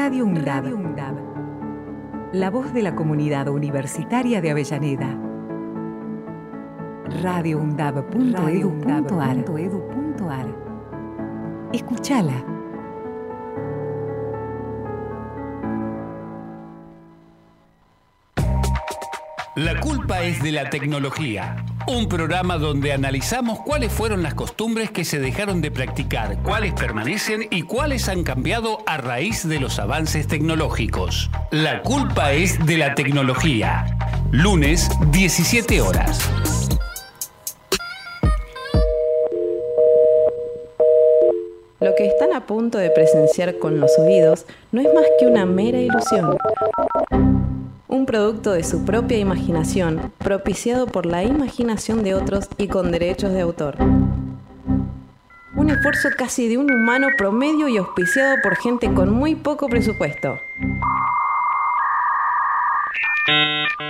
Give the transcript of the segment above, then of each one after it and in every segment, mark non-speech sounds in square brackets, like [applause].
Radio UNDAB. La voz de la comunidad universitaria de Avellaneda. radioundab.edu.ar. Escúchala. La culpa es de la tecnología. Un programa donde analizamos cuáles fueron las costumbres que se dejaron de practicar, cuáles permanecen y cuáles han cambiado a raíz de los avances tecnológicos. La culpa es de la tecnología. Lunes, 17 horas. Lo que están a punto de presenciar con los oídos no es más que una mera ilusión un producto de su propia imaginación, propiciado por la imaginación de otros y con derechos de autor. Un esfuerzo casi de un humano promedio y auspiciado por gente con muy poco presupuesto.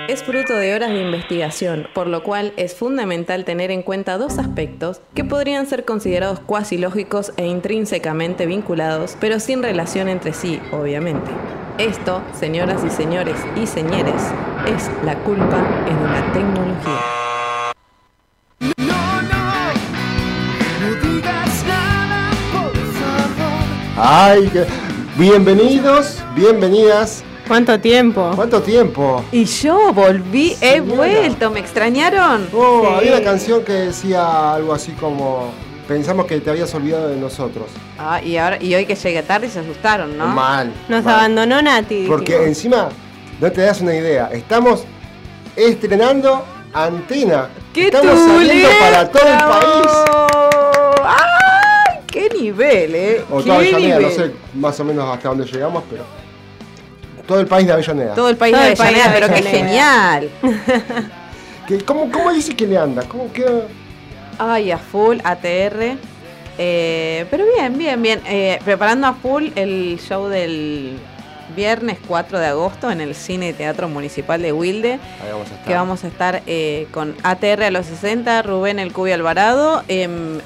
Es fruto de horas de investigación, por lo cual es fundamental tener en cuenta dos aspectos que podrían ser considerados cuasi lógicos e intrínsecamente vinculados, pero sin relación entre sí, obviamente. Esto, señoras y señores y señores, es la culpa de la tecnología. Ay, bienvenidos, bienvenidas. ¿Cuánto tiempo? ¿Cuánto tiempo? Y yo volví, he vuelto, ¿me extrañaron? Oh, había una canción que decía algo así como pensamos que te habías olvidado de nosotros. Ah, y ahora y hoy que llegué tarde se asustaron, ¿no? Mal. Nos abandonó Nati. Porque encima, no te das una idea, estamos estrenando antena. ¡Qué Estamos saliendo para todo el país. ¡Ay! ¡Qué nivel, eh! O ¡Qué nivel! no sé más o menos hasta dónde llegamos, pero. Todo el país de Avellaneda. Todo el país Todo de el país de Avellaneda, pero qué genial. [laughs] ¿Qué- ¿Cómo, ¿Cómo dice que le anda? ¿Cómo que.? Ay, a full, ATR. Eh, pero bien, bien, bien. Eh, preparando a full el show del viernes 4 de agosto en el Cine y Teatro Municipal de Wilde. Ahí vamos a estar. Que vamos a estar eh, con ATR a los 60, Rubén El Cubi Alvarado. em,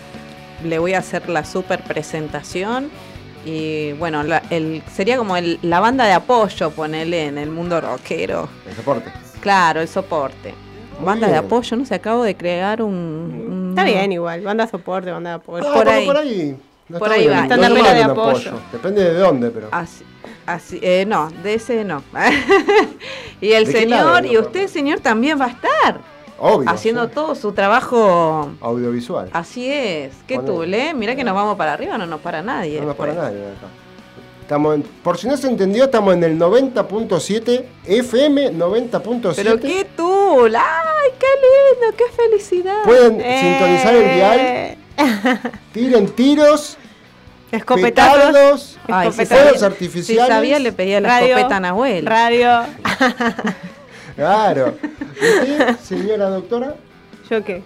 le voy a hacer la super presentación. Y bueno, la- el, sería como el- la banda de apoyo, ponele en el mundo rockero. El soporte. Claro, el soporte. Muy banda de apoyo, no sé, acabo de crear un. un- Está bien igual, banda soporte, banda de apoyo. Ah, por ahí. Por ahí. No Por está ahí bien. va. No Están está de de apoyo. Depende de dónde, pero. Así, así, eh, no, de ese no. [laughs] y el ¿De señor, lado, y usted, señor, también va a estar Obvio. haciendo sí. todo su trabajo. Audiovisual. Así es. ¿Qué Bueno. tú, eh? Mira que nos vamos para arriba, no nos para nadie. No nos para nadie acá. Estamos en- por si no se entendió, estamos en el 90.7, FM 90.7. Pero qué tú, ¡ay, qué lindo, qué felicidad! Pueden Eh. sintonizar el dial, [laughs] tiren tiros, Escopetazos. escopetazos. fuegos artificiales. si sabía, le pedía la Radio. escopeta a Nahuel. Radio. [laughs] Claro. ¿Y usted, señora doctora? ¿Yo qué?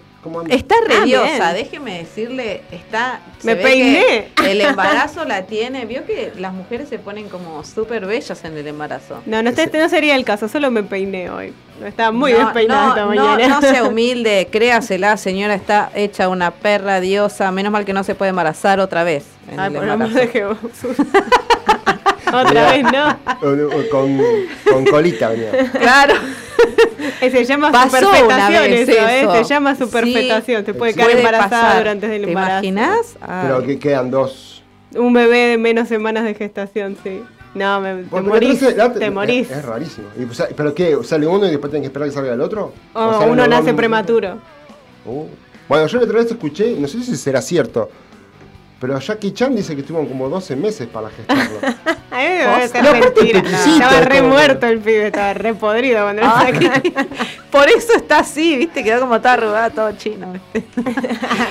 Está Ah, rediosa, bien. déjeme decirle, está. Me peiné. El embarazo la tiene. Vio que las mujeres se ponen como súper bellas en el embarazo. No, no, este no sería el caso, solo me peiné hoy. Estaba muy No, despeinada no, esta no, mañana. No, sea [laughs] humilde, créasela, señora, está hecha una perra diosa. Menos mal que no se puede embarazar otra vez. en Ay, el embarazo. [laughs] Otra vez no. Con, con colita venía. Claro. [laughs] Se llama Pasó superfetación una vez eso, ¿eh? Se llama superfetación. Te puede quedar embarazada pasar. durante el ¿Te embarazo. imaginas? Ay. Pero que quedan dos. Un bebé de menos semanas de gestación, sí. No, me, te morís. te. Es, es rarísimo. ¿Y, ¿Pero qué? ¿Sale uno y después tienen que esperar que salga el otro? O ¿O salen uno nace prematuro. Uh. Bueno, yo la otra vez escuché, no sé si será cierto, pero Jackie Chan dice que estuvo como 12 meses para gestarlo. [laughs] A mí me parece No, mentira. Estaba re muerto el pibe, estaba re podrido cuando lo saqué. [laughs] por eso está así, ¿viste? Quedó como todo arrugado, todo chino. ¿viste?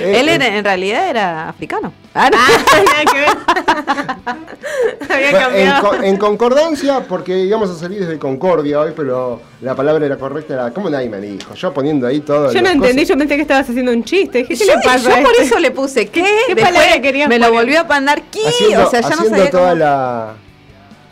Eh, Él eh, era- en realidad era africano. Ah, no. [laughs] Que ver. Había en, cambiado. co- en concordancia, porque íbamos a salir desde Concordia hoy, pero la palabra era correcta, era, ¿cómo nadie me dijo? Yo poniendo ahí todo. Yo no entendí, yo pensé que estabas haciendo un chiste. Dije, ¿qué Yo, le pasa? a yo por este? eso le puse ¿qué? ¿Qué Después palabra querías Me lo poner? volvió a mandar ¿qué? haciendo, o sea, ya no haciendo sabía toda cómo- la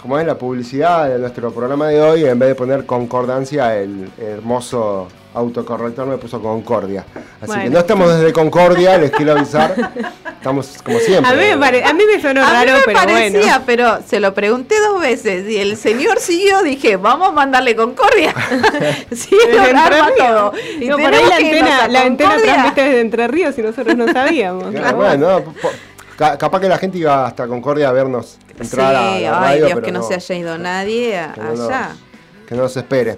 como es la publicidad de nuestro programa de hoy en vez de poner concordancia el hermoso autocorrector me puso Concordia. Así que no estamos desde Concordia, les quiero avisar. Estamos como siempre. A mí me, pare- a mí me sonó A mí raro, me pero parecía, bueno. pero se lo pregunté dos veces y el señor siguió, dije, vamos a mandarle Concordia. [laughs] sí, lo todo. Y No, por ahí la antena, a la antena transmite desde Entre Ríos y nosotros no sabíamos. Claro, bueno, capaz que la gente iba hasta Concordia a vernos entrar a sí, la ay radio, Dios, pero que no, no, se haya ido nadie a- que no nos- allá. que no se espere.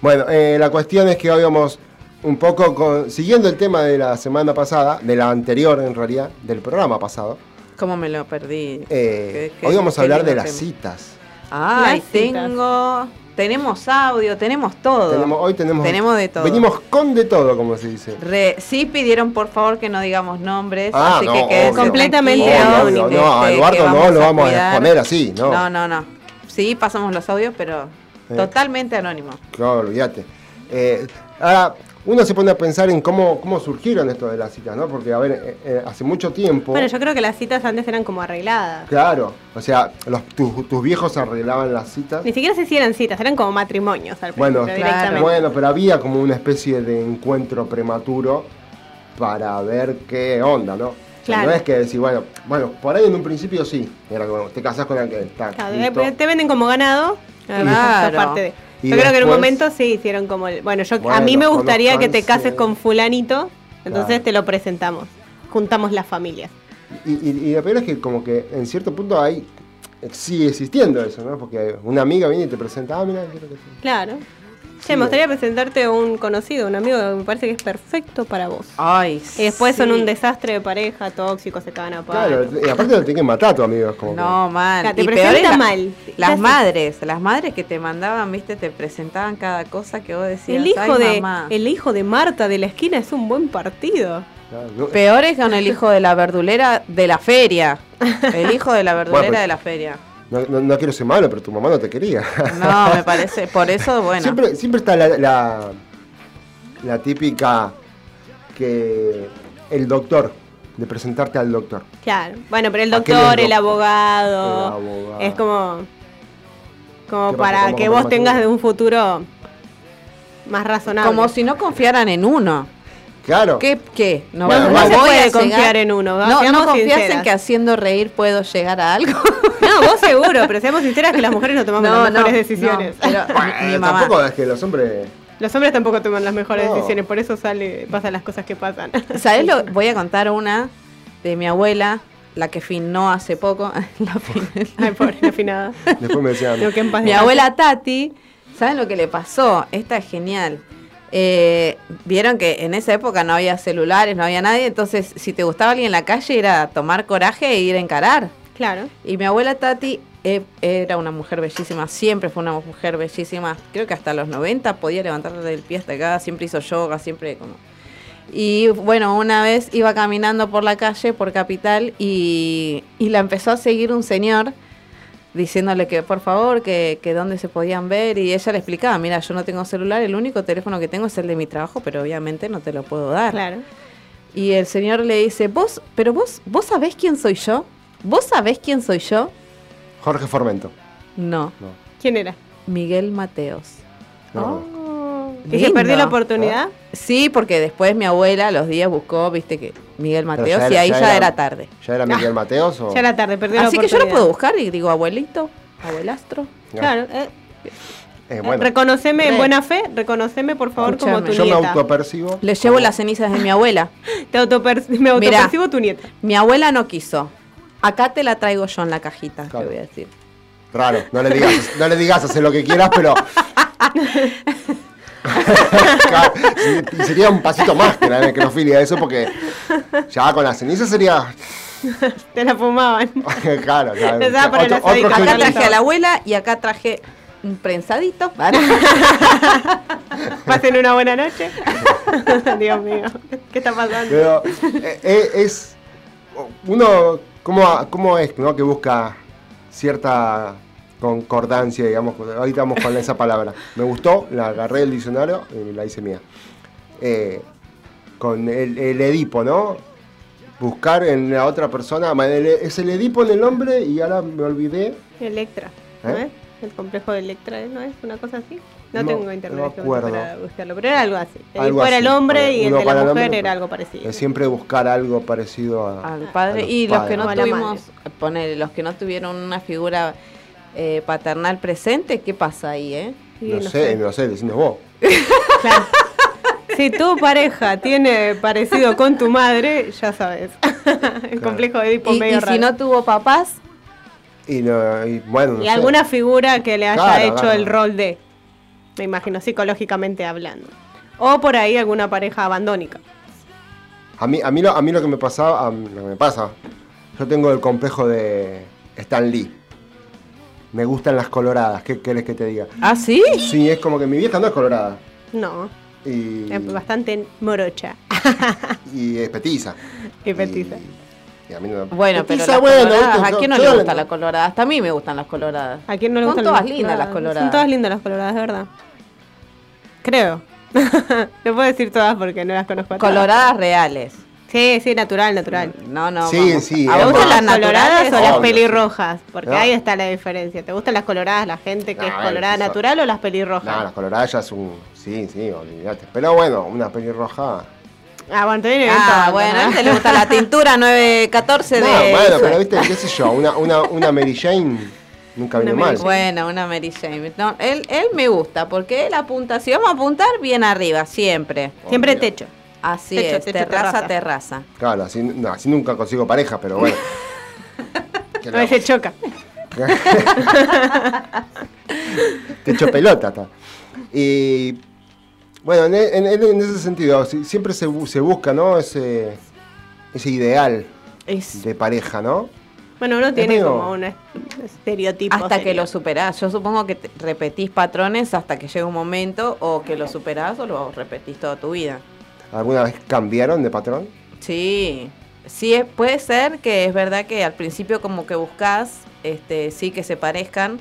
Bueno, eh, la cuestión es que hoy vamos un poco con- siguiendo el tema de la semana pasada, de la anterior en realidad, del programa pasado. ¿Cómo me lo perdí? Eh, Qué- qué- hoy vamos a hablar de las tema. citas. Ay, Las citas. tengo. Tenemos audio, tenemos todo. Tenemos- hoy tenemos, Tenemos de todo. Venimos con de todo, como se dice. Re- sí pidieron por favor que no digamos nombres, Ah, así no, que obvio. Completamente tranquilos, Obvio, obvio. este, No, a que Eduardo no lo vamos a exponer así, no. No, no, no. Sí, pasamos los audios, pero. Totalmente anónimo. Claro, olvídate. Eh, ahora, uno se pone a pensar en cómo, cómo surgieron esto de las citas, ¿no? Porque, a ver, eh, eh, hace mucho tiempo. Bueno, yo creo que las citas antes eran como arregladas. Claro, o sea, los, tus, tus viejos arreglaban las citas. Ni siquiera sé si eran citas, eran como matrimonios al Bueno, claro. Bueno, pero había como una especie de encuentro prematuro para ver qué onda, ¿no? O sea, Claro. No es que decir, bueno, bueno, por ahí en un principio sí, era como, te casás con aquel, está. Claro, te venden como ganado. Claro. Parte de- Yo creo que en un momento sí hicieron como el, bueno, yo a mí me gustaría que te cases con fulanito, entonces Claro. te lo presentamos. Juntamos las familias. Y, y, y lo peor es que como que en cierto punto hay, sigue existiendo eso, ¿no? Porque una amiga viene y te presenta, ah, mira, quiero que sí. Claro. Sí, Che, me gustaría presentarte a un conocido, un amigo que me parece que es perfecto para vos. Ay, Y después son un desastre de pareja, tóxicos, se cagan a palo. Claro, y aparte lo tienen que matar a tu amigo, es como que- No, mal. Claro, te y presenta peor es la- mal. ¿Qué Las madres, las madres que te mandaban, viste, te presentaban cada cosa que vos decías. el hijo "Ay, de mamá". el hijo de Marta de la esquina es un buen partido. Claro, no- Peor es con el hijo de la verdulera de la feria. [laughs] El hijo de la verdulera Bueno, pues- de la feria. No, no- no quiero ser malo, pero tu mamá no te quería. [laughs] No, me parece. Por eso, bueno. Siempre, siempre está la, la, la típica que el doctor, de presentarte al doctor. Claro. Bueno, pero el doctor, el doc- abogado, el abogado. es como como para ¿Cómo, que vos tengas de un futuro más razonable. Como si no confiaran en uno. Claro. ¿Qué? ¿Qué? No, Bueno, no vale. se voy puede llegar- confiar en uno. No, no confías en que haciendo reír puedo llegar a algo. [laughs] No, vos seguro, pero seamos sinceras que las mujeres no tomamos las mejores decisiones. no, pero Bueno, mi, mi mamá. Tampoco es que los hombres. Los hombres tampoco toman las mejores No. decisiones, por eso sale, pasan las cosas que pasan. [laughs] ¿Sabes lo? Voy a contar una de mi abuela, la que finó hace poco. [laughs] La fin- Ay, pobre, la afinada. Después me decían. Digo, que en paz Mi abuela Tati, ¿saben lo que le pasó? Esta es genial. Eh, Vieron que en esa época no había celulares, no había nadie, entonces si te gustaba alguien en la calle era tomar coraje e ir a encarar. Claro. Y mi abuela Tati eh, era una mujer bellísima, siempre fue una mujer bellísima, creo que hasta los 90 podía levantarle del pie hasta acá, siempre hizo yoga, siempre como... Y bueno, una vez iba caminando por la calle, por Capital, y, y la empezó a seguir un señor diciéndole que por favor, que, que dónde se podían ver, y ella le explicaba, mira, yo no tengo celular, el único teléfono que tengo es el de mi trabajo, pero obviamente no te lo puedo dar. Claro. Y el señor le dice, vos, pero vos, vos sabés quién soy yo? ¿Vos sabés quién soy yo? Jorge Formento. No, No. ¿Quién era? Miguel Mateos. no. ¿Y se perdió la oportunidad? Sí, porque después mi abuela a los días buscó, viste que Miguel Mateos y ahí ya ya, era- era tarde. ¿Ya era Miguel [laughs] Mateos o.? Ya era tarde, perdió la Así que yo lo puedo buscar y digo, abuelito, abuelastro. Claro. eh, Eh, bueno, Reconoceme en buena fe, reconoceme por favor como tu Escúchame. yo me nieta. autopercibo. Le llevo las cenizas de mi abuela. [laughs] Te autoper- me autopercibo tu nieta. Mi abuela no quiso. Acá te la traigo yo en la cajita, Claro. te voy a decir. Raro, no le digas, no le digas, hacer lo que quieras, pero. [laughs] Claro, sería un pasito más que la necrofilia, eso, porque ya con la ceniza sería. Te la fumaban. [laughs] claro, claro. Para Otro, otro Acá traje a la abuela y acá traje un prensadito. [laughs] Pasen una buena noche. Dios mío, ¿qué está pasando? Pero eh, eh, es. Uno. ¿Cómo, cómo es ¿no? que busca cierta concordancia, digamos? Ahorita vamos con esa palabra. Me gustó, la agarré del diccionario y la hice mía. Eh, con el, el Edipo, ¿no? Buscar en la otra persona. Es el Edipo en el hombre y ahora me olvidé. Electra. ¿Eh? ¿eh? El complejo de Electra, ¿no es una cosa así? No, No, tengo internet no acuerdo. para buscarlo, pero era algo así. El Algo para el hombre y el de la mujer hombre, era algo parecido. Siempre buscar algo parecido a, al a padre. los Y los que no tuvimos, poner, los que no tuvieron una figura eh, paternal presente, ¿qué pasa ahí, eh? Sí, no, no sé, sé. no sé, vos. [laughs] Claro. Si tu pareja tiene parecido con tu madre, ya sabes. [laughs] el complejo de Edipo Y, medio y raro. si no tuvo papás, Y, no, y bueno, no y sé. alguna figura que le haya Claro, hecho claro. el rol de, me imagino, psicológicamente hablando. O por ahí alguna pareja abandónica. A mí, a mí, lo, a mí lo que me pasaba, a mí lo que me pasa, yo tengo el complejo de Stan Lee. Me gustan las coloradas, ¿qué querés que te diga? ¿ah, sí? Sí, es como que mi vieja no es colorada. No, Y, es bastante morocha. [laughs] y es petiza. Y petiza. y a mí no- Bueno, pero Petiza, las bueno, coloradas, ¿viste? ¿a quién no le yo- gusta la colorada? Hasta a mí me gustan las coloradas. ¿A quién no le Son gustan todas las lindas las coloradas. Son todas lindas las coloradas, de verdad. Creo. [laughs] no puedo decir todas porque no las conozco todas. Coloradas reales. Sí, sí, natural, natural. No, no. Sí, vamos. sí, ¿A es vos ¿Te gustan las coloradas o las pelirrojas? Porque No. ahí está la diferencia. ¿Te gustan las coloradas, la gente que es No, colorada natural o las pelirrojas? No, las coloradas ya es un... Sí, sí, olvídate. Pero bueno, una pelirroja... Ah, bueno, te Ah, bueno, a ¿no? este le gusta la [laughs] tintura 914 No, de... bueno, pero viste, qué sé yo, una, una, una Mary Jane nunca Una vino mal. Bueno, una Mary Jane. No, él, él me gusta porque él apunta, si vamos a apuntar, bien arriba, siempre. Siempre Obvio. techo. Así Techo, es, techo, terraza, terraza. terraza. Claro, así, no, así nunca consigo pareja, pero bueno. [laughs] ¿Qué No le se choca. [laughs] Te echo pelota. está. Y bueno, en, en- en- en ese sentido, si- siempre se, bu- se busca, ¿no? Ese, ese ideal Es de pareja, ¿no? Bueno, uno tiene medio- como un est- estereotipo. hasta que lo superás. Yo supongo que te- repetís patrones hasta que llega un momento o que lo superás o lo repetís toda tu vida. ¿Alguna vez cambiaron de patrón? Sí, sí, es- puede ser que es verdad que al principio como que buscas, este, sí que se parezcan,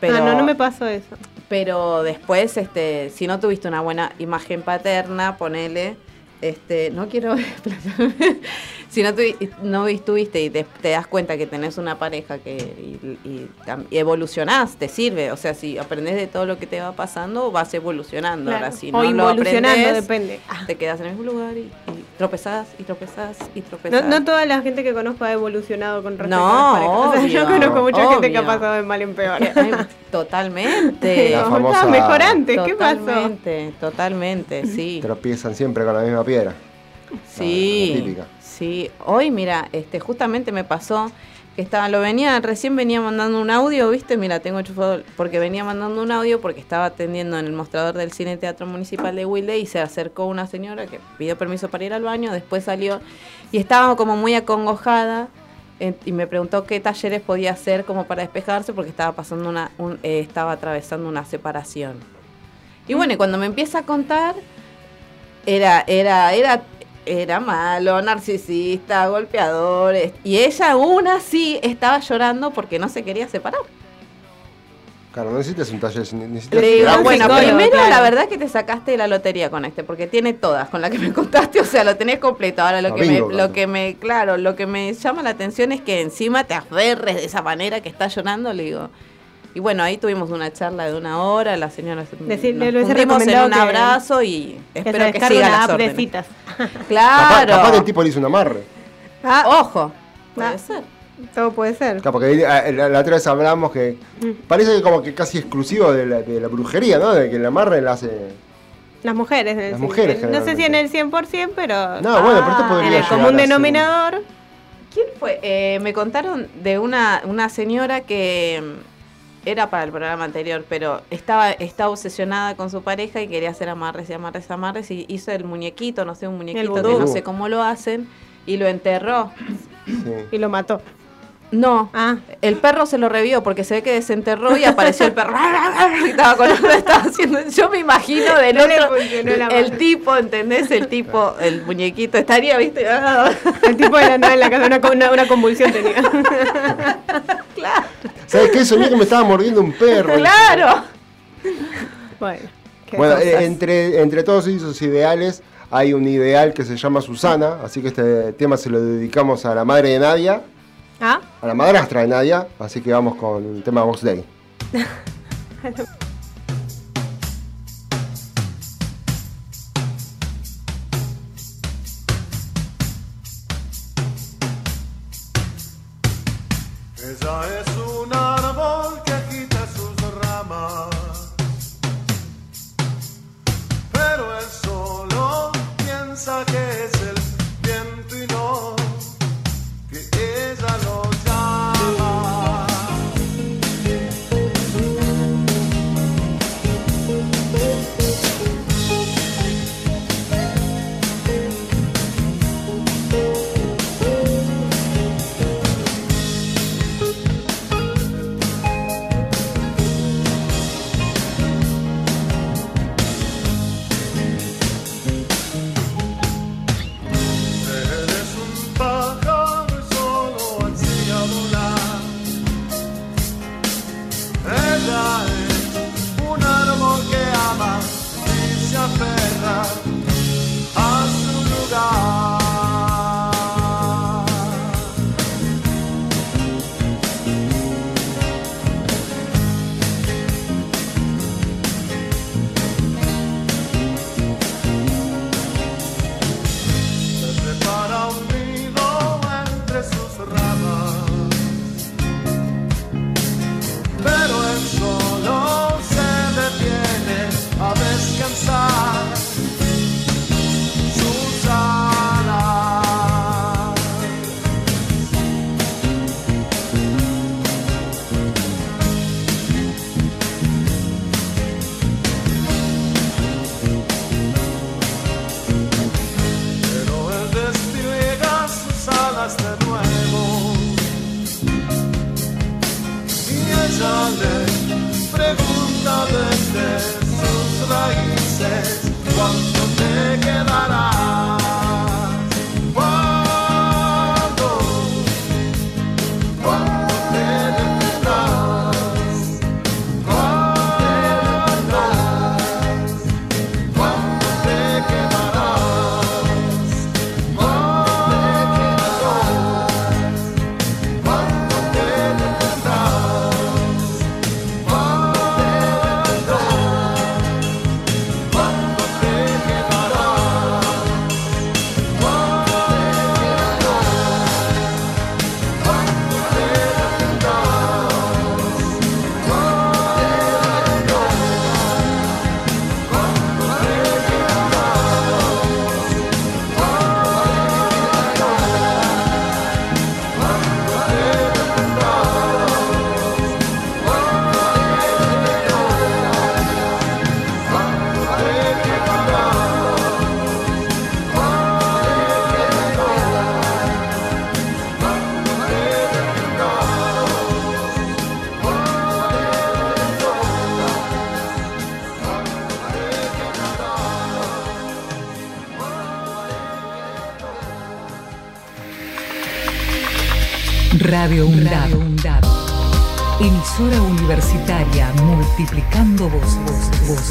pero, Ah, no, no me pasó eso. pero después, este, si no tuviste una buena imagen paterna, ponele, este, no quiero [laughs] si no, tuvi- no vis- tuviste y te, te das cuenta que tenés una pareja que y, y evolucionás, te sirve, o sea, si aprendes de todo lo que te va pasando, vas evolucionando. Claro. Ahora, si o no lo involucionando, aprendes, depende. Te quedas en el mismo lugar y, y tropezás y tropezás y No, tropezás. no toda la gente que conozco ha evolucionado con respecto No, a las parejas. [laughs] O sea, yo obvio, conozco mucha gente que ha obvio. pasado de mal en peor. Totalmente. [laughs] La famosa- "Ah, mejor antes, ¿qué pasó? Totalmente, totalmente, sí. Tropiezan siempre con la misma piedra. la Sí, típica. sí. Hoy, mira, este, justamente me pasó que estaba, lo venía, recién venía mandando un audio, ¿viste? Mira, tengo enchufado, porque venía mandando un audio porque estaba atendiendo en el mostrador del Cine Teatro Municipal de Wilde y se acercó una señora que pidió permiso para ir al baño, después salió y estaba como muy acongojada eh, y me preguntó qué talleres podía hacer como para despejarse porque estaba pasando una, un- eh, estaba atravesando una separación. Y bueno, y cuando me empieza a contar, era, era, era, era malo, narcisista, golpeador. Y ella aún así estaba llorando porque no se quería separar. Claro, no necesitas un taller, necesitas Le digo, terapia. bueno, psicólogo, primero claro. la verdad que te sacaste la lotería con este, porque tiene todas, con la que me [laughs] contaste, o sea, lo tenés completo. Ahora lo Ah, que bingo, me, claro. lo que me, claro, lo que me llama la atención es que encima te aferres de esa manera que está llorando, le digo. Y bueno, ahí tuvimos una charla de una hora, la señora se- Decirle, nos fundimos en un que- abrazo y Que espero que descargue siga una las de órdenes. citas. [laughs] Claro. capaz que el tipo le hizo un amarre. Ah, Ojo, puede Ah. ser. todo puede ser. Claro, porque eh, la, la otra vez hablamos que parece que como que casi exclusivo de la, de la brujería, ¿no? De que el amarre la hace... Las mujeres. en el Las mujeres, No sé si en el generalmente. 100%, pero No, bueno, pero esto Ah, podría en el común ser- denominador. ¿Quién fue? Eh, me contaron de una, una señora que mm, era para el programa anterior, pero estaba, estaba obsesionada con su pareja y quería hacer amarres y amarres, amarres, y hizo el muñequito, no sé, un muñequito que no sé cómo lo hacen, y lo enterró. Sí. Y lo mató. No, Ah, el perro se lo revió porque se ve que desenterró y apareció el perro. [laughs] y estaba con estaba haciendo. Yo me imagino del No otro. el tipo, ¿entendés? El tipo, el muñequito estaría, ¿viste? el tipo de la nada en la casa, una, una, una convulsión tenía. [laughs] claro, ¿Sabes qué? Soñé que me estaba mordiendo un perro. claro. bueno. qué Bueno, eh, entre, entre todos esos ideales hay un ideal que se llama Susana, así que este tema se lo dedicamos a la madre de Nadia, Ah, a la madrastra de Nadia, así que vamos con el tema Vox Day. [laughs]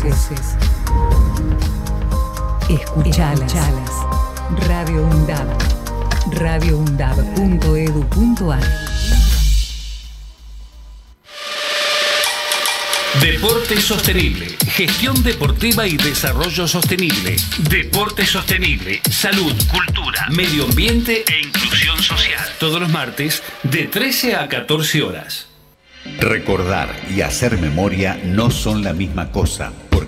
voces. voces. Escuchalas. Radio UNDAD. radioundab.edu.ar Deporte sostenible, gestión deportiva y desarrollo sostenible. Deporte sostenible, salud, cultura, medio ambiente e inclusión social. Todos los martes de 13 a 14 horas. Recordar y hacer memoria no son la misma cosa,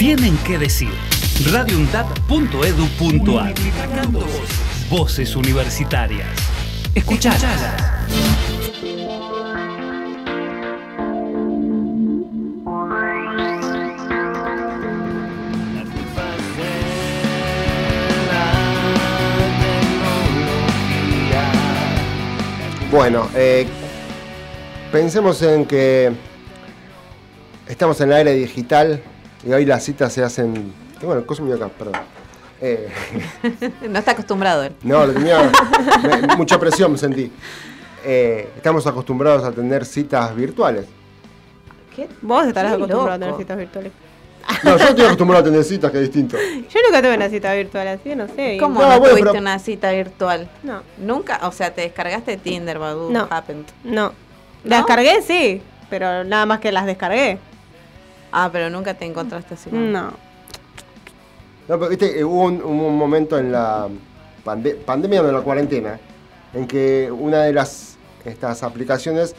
tienen que decir. radioundap.edu.ar voces. Voces universitarias. Escuchalas. Bueno, eh, pensemos en que estamos en la era digital y hoy las citas se hacen. Bueno, cosa mío acá, perdón. Eh, [laughs] no está acostumbrado él. no, lo tenía. [laughs] me- mucha presión me sentí. Eh, estamos acostumbrados a tener citas virtuales. ¿Qué? Vos estarás Qué acostumbrado a tener citas virtuales. No, yo estoy [laughs] acostumbrado a tener citas, que es distinto. Yo nunca tuve una cita virtual así, no sé. ¿Cómo No, no, bueno, tuviste pero- una cita virtual? No, Nunca, o sea, te descargaste Tinder, Badoo, No. Happened. no. Las ¿No? cargué, sí, pero nada más que las descargué. Ah, pero nunca te encontraste así. No. No, pero viste, eh, hubo un, hubo un momento en la pande- pandemia o en la cuarentena en que una de las estas aplicaciones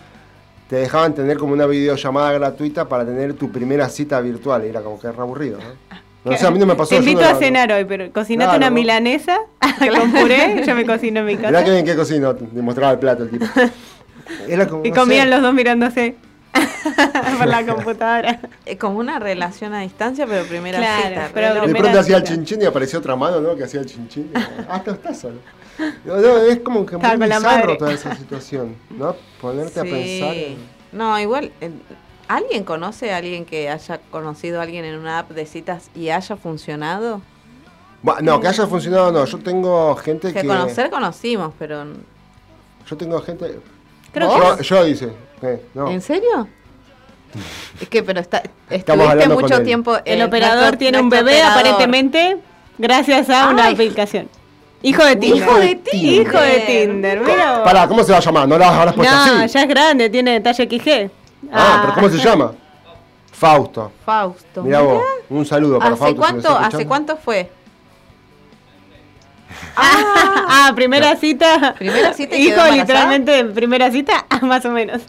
te dejaban tener como una videollamada gratuita para tener tu primera cita virtual. Y era como que era aburrido, ¿no? No sé, a mí no me pasó. Te invito a cenar hoy, pero cocinate Claro, una milanesa [laughs] con puré, yo me cocino en mi Mirá casa. que bien que cocino, te mostraba el plato el tipo. [laughs] Era como, Y no comían sé. los dos mirándose [laughs] por la [laughs] computadora. Es como una relación a distancia, pero primera Claro, cita. pero re De primera pronto hacía el chinchín y apareció otra mano, ¿no? Que hacía el chinchín. [laughs] Ah, no estás solo. No, no, es como que muy bizarro toda esa situación, ¿no? Ponerte a Sí. pensar. en- No, igual, eh, ¿alguien conoce a alguien que haya conocido a alguien en una app de citas y haya funcionado? No, que haya funcionado no. Yo tengo gente Que que. conocer conocimos, pero... Yo tengo gente. Creo yo, que- yo dice. eh, no. ¿En serio? Es que, pero está, estuviste mucho tiempo... El operador nuestro- tiene un bebé operador. aparentemente gracias a una Ay. aplicación. Hijo de Tinder. Hijo de Tinder. Hijo de Tinder, mira. Pará, ¿cómo se va a llamar? No la habrás puesto No, así. ya es grande, tiene detalle XG. Ah, pero ¿cómo se llama? Fausto. Fausto. Mirá vos. Un saludo para ¿Hace Fausto. cuánto, ¿Hace cuánto fue? [laughs] Ah, primera cita. Primera cita Hijo, literalmente, primera cita, [laughs] más o menos.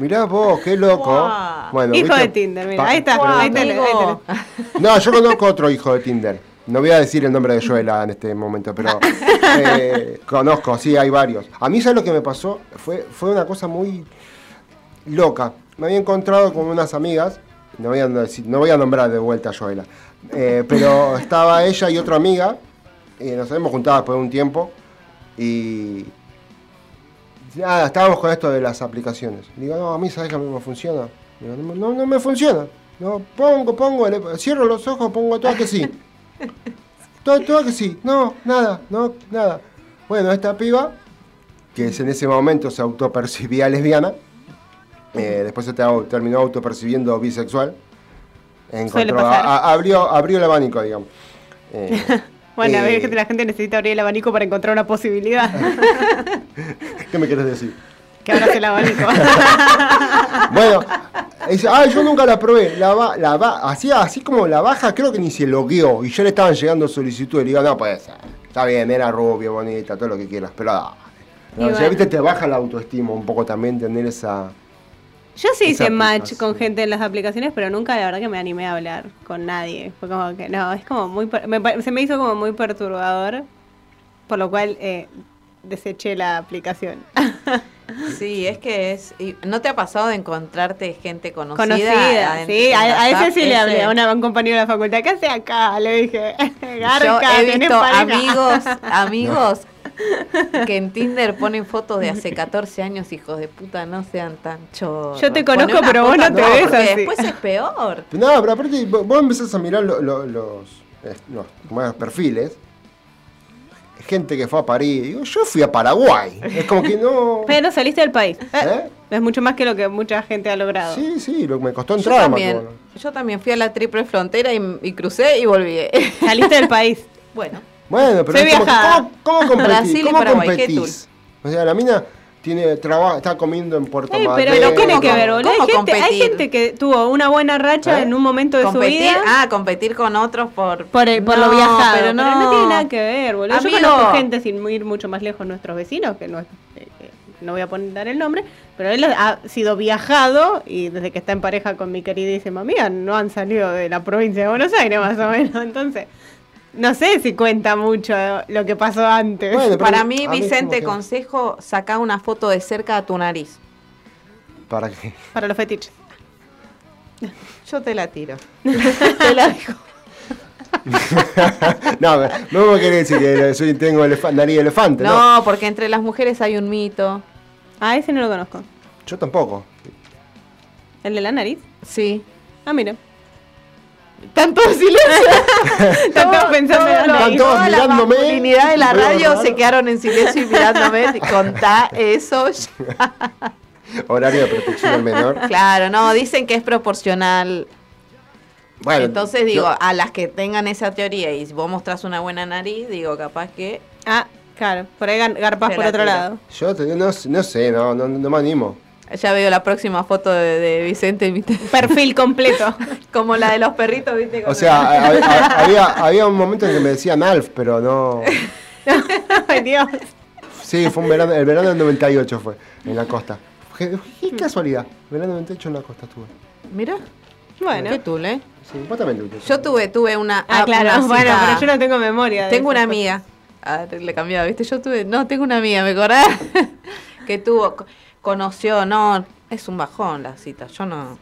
Mirá vos, qué loco. Bueno, Hijo ¿viste? de Tinder, mira, ahí está, ahí tenés, ahí Amigo. tenés. No, yo conozco otro hijo de Tinder. No voy a decir el nombre de Joela en este momento, pero [laughs] eh, conozco, sí, hay varios. A mí, ¿sabes lo que me pasó? Fue, fue una cosa muy loca. Me había encontrado con unas amigas, no voy a, no voy a nombrar de vuelta a Joela, eh, pero estaba ella y otra amiga, y nos habíamos juntado después de un tiempo, y nada, estábamos con esto de las aplicaciones. Digo, no, a mí, ¿sabes que a mí me funciona? Digo, no, no, no me funciona. No, pongo, pongo, cierro los ojos, pongo todo que sí. [laughs] Todo, todo que sí. No, nada, no, nada. Bueno, esta piba, que es en ese momento se autopercibía lesbiana, eh, después se te- terminó autopercibiendo bisexual. Encontró, a- abrió, abrió el abanico, digamos. Eh, [laughs] Bueno, a eh, ver, que la gente necesita abrir el abanico para encontrar una posibilidad. [laughs] ¿Qué me quieres decir? que abras el abanico. [laughs] Bueno, ah, yo nunca la probé. La la así, así como la baja, creo que ni se logueó. Y ya le estaban llegando solicitudes. Le digo, no puede ser. Está bien, era rubio, bonita, todo lo que quieras. Pero no. Y No, o sea, bueno. viste, te baja la autoestima un poco también tener esa. Yo sí Esa hice match con gente en las aplicaciones, pero nunca la verdad que me animé a hablar con nadie. Fue como que no, es como muy per- me pa- se me hizo como muy perturbador, por lo cual eh, deseché la aplicación. [laughs] Sí, es que es... y ¿No te ha pasado de encontrarte gente conocida? Conocida, en- sí, en a, ese sí le hablé, a, una- un compañero de la facultad, ¿qué hace acá? Le dije, [laughs] Yo Garca, he ¿tenés visto pareja?" amigos, [laughs] amigos [laughs] que en Tinder ponen fotos de hace 14 años, hijos de puta, no sean tan chorros. Yo te conozco, pero vos no te ves porque así. después es peor. [laughs] No, pero aparte, vos empezás a mirar lo- lo- los, eh, los, los perfiles. Gente que fue a París. Digo, yo fui a Paraguay. Es como que no. [laughs] Pero saliste del país. ¿Eh? Es mucho más que lo que mucha gente ha logrado. Sí, sí, lo que me costó Yo entrar. me también, yo también fui a la triple frontera y, y crucé y volví. Saliste del país. bueno, Bueno, pero es como. ¿cómo, cómo [laughs] competís? ¿Cómo Paraguay, ¿qué competís? O sea, la mina tiene trabajo, está comiendo en Puerto Ey, pero ¿qué tiene ¿cómo que ver, boludo? Hay gente, hay gente que tuvo una buena racha ¿Eh? en un momento de su competir, vida. ah, competir con otros por... Por, el- por No, lo viajado, pero no. tiene nada que ver, boludo. Amigo. Yo conozco gente sin ir mucho más lejos, nuestros vecinos, que no, eh, eh, no voy a poner el nombre, pero él ha sido viajado y desde que está en pareja con mi queridísima amiga no han salido de la provincia de Buenos Aires más o menos, [laughs] entonces no sé si cuenta mucho lo que pasó antes. Bueno, Para mí, mí Vicente, que- consejo, saca una foto de cerca a tu nariz. ¿Para qué? Para los fetiches. Yo te la tiro. [laughs] te la dejo. [laughs] no, me- no me quiere decir que soy, tengo nariz de elefante, ¿no? No, porque entre las mujeres hay un mito. Ah, ese no lo conozco. Yo tampoco. ¿El de la nariz? Sí. Ah, mira. Tanto silencio. [laughs] Están todos pensando en la Están todos la de la radio raro. se quedaron en silencio y mirándome. Contá eso. ya. Horario de protección al menor. Claro, no, dicen que es proporcional. Bueno, Entonces digo, yo- a las que tengan esa teoría y vos mostrás una buena nariz, digo, capaz que... Ah, claro. Por ahí gar- garpas por otro tira. lado. Yo te- no, no sé, no, no, no me animo. Ya veo la próxima foto de, de Vicente, ¿viste? Perfil completo. [laughs] como la de los perritos, ¿viste? O sea, el- a- a- había, había un momento en que me decían Alf, pero no. Ay, Dios. Sí, fue un verano, el verano del 98 fue, en la costa. Qué, qué casualidad, verano del 98 en la costa estuve. Mira, Bueno. qué tule. Sí, vos también tuviste. Yo tuve, tuve una... Ah, claro. una Bueno, cita- pero yo no tengo memoria. de Tengo una amiga. Ah, le cambiaba, ¿viste? Yo tuve. No, tengo una amiga, ¿me acordás? [laughs] que tuvo. Co- Conoció, no. Es un bajón la cita. Yo no.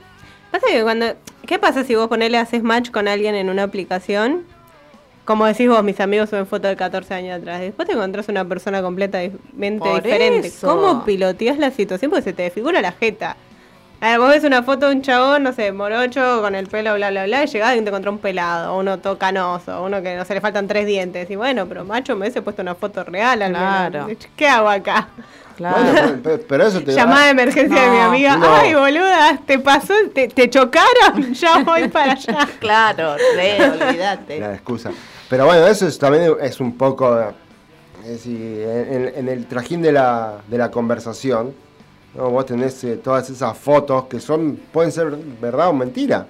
Pasa que cuando, ¿Qué pasa si vos ponele haces match con alguien en una aplicación? Como decís vos, mis amigos suben fotos de 14 años atrás. Después te encontrás una persona completamente Por diferente. eso. ¿Cómo piloteas la situación? Porque se te desfigura la jeta. A ver, vos ves una foto de un chabón, no sé, morocho, con el pelo, bla, bla, bla, y llegás y te encontrás un pelado, uno todo canoso, uno que no se le faltan tres dientes. Y bueno, pero macho, me hubiese puesto una foto real al menos. Claro. ¿Qué hago acá? Claro. Bueno, pero, pero eso te Llamada de emergencia de mi amiga. no. Ay, boluda, ¿te pasó? ¿Te, te chocaron? [laughs] Ya voy para allá. claro, re, olvídate. La excusa. Pero bueno, eso es, también es un poco. Es decir, en, en el trajín de la, de la conversación, ¿no? vos tenés eh, todas esas fotos que son pueden ser verdad o mentira.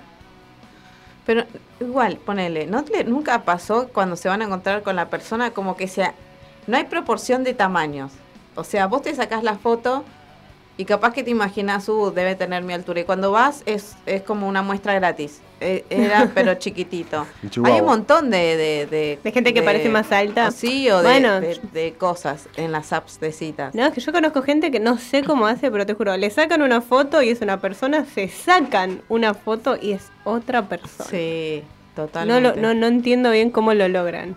Pero igual, ponele, ¿no te- nunca pasó cuando se van a encontrar con la persona como que sea, no hay proporción de tamaños. O sea, vos te sacás la foto y capaz que te imaginas, uh, debe tener mi altura. Y cuando vas es, es como una muestra gratis. Eh, Era, [laughs] pero chiquitito. Chihuahua. Hay un montón de... De, de, ¿De gente que parece más alta? Sí, o de, Bueno. de, de cosas en las apps de citas. No, es que yo conozco gente que no sé cómo hace, pero te juro, le sacan una foto y es una persona, se sacan una foto y es otra persona. Sí, no, totalmente. lo, no, no entiendo bien cómo lo logran,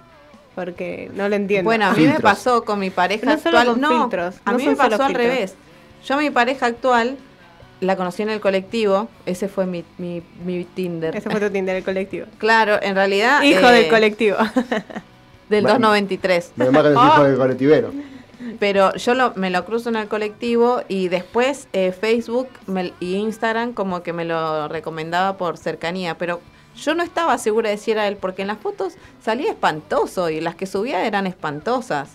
porque no lo entiendo. Bueno, a mí me pasó con mi pareja No solo actual. con no, filtros, a no mí me pasó al filtros. revés. Yo a mi pareja actual la conocí en el colectivo. Ese fue mi, mi, mi Tinder. Ese fue tu Tinder, el colectivo. [laughs] Claro, en realidad. Hijo eh, [laughs] del colectivo. Del Bueno. 293. Me más que Ah. [laughs] hijo del colectivero. Pero yo lo, me lo cruzo en el colectivo y después eh, Facebook me- y Instagram como que me lo recomendaba por cercanía. Pero yo no estaba segura de si era él, porque en las fotos salía espantoso y las que subía eran espantosas.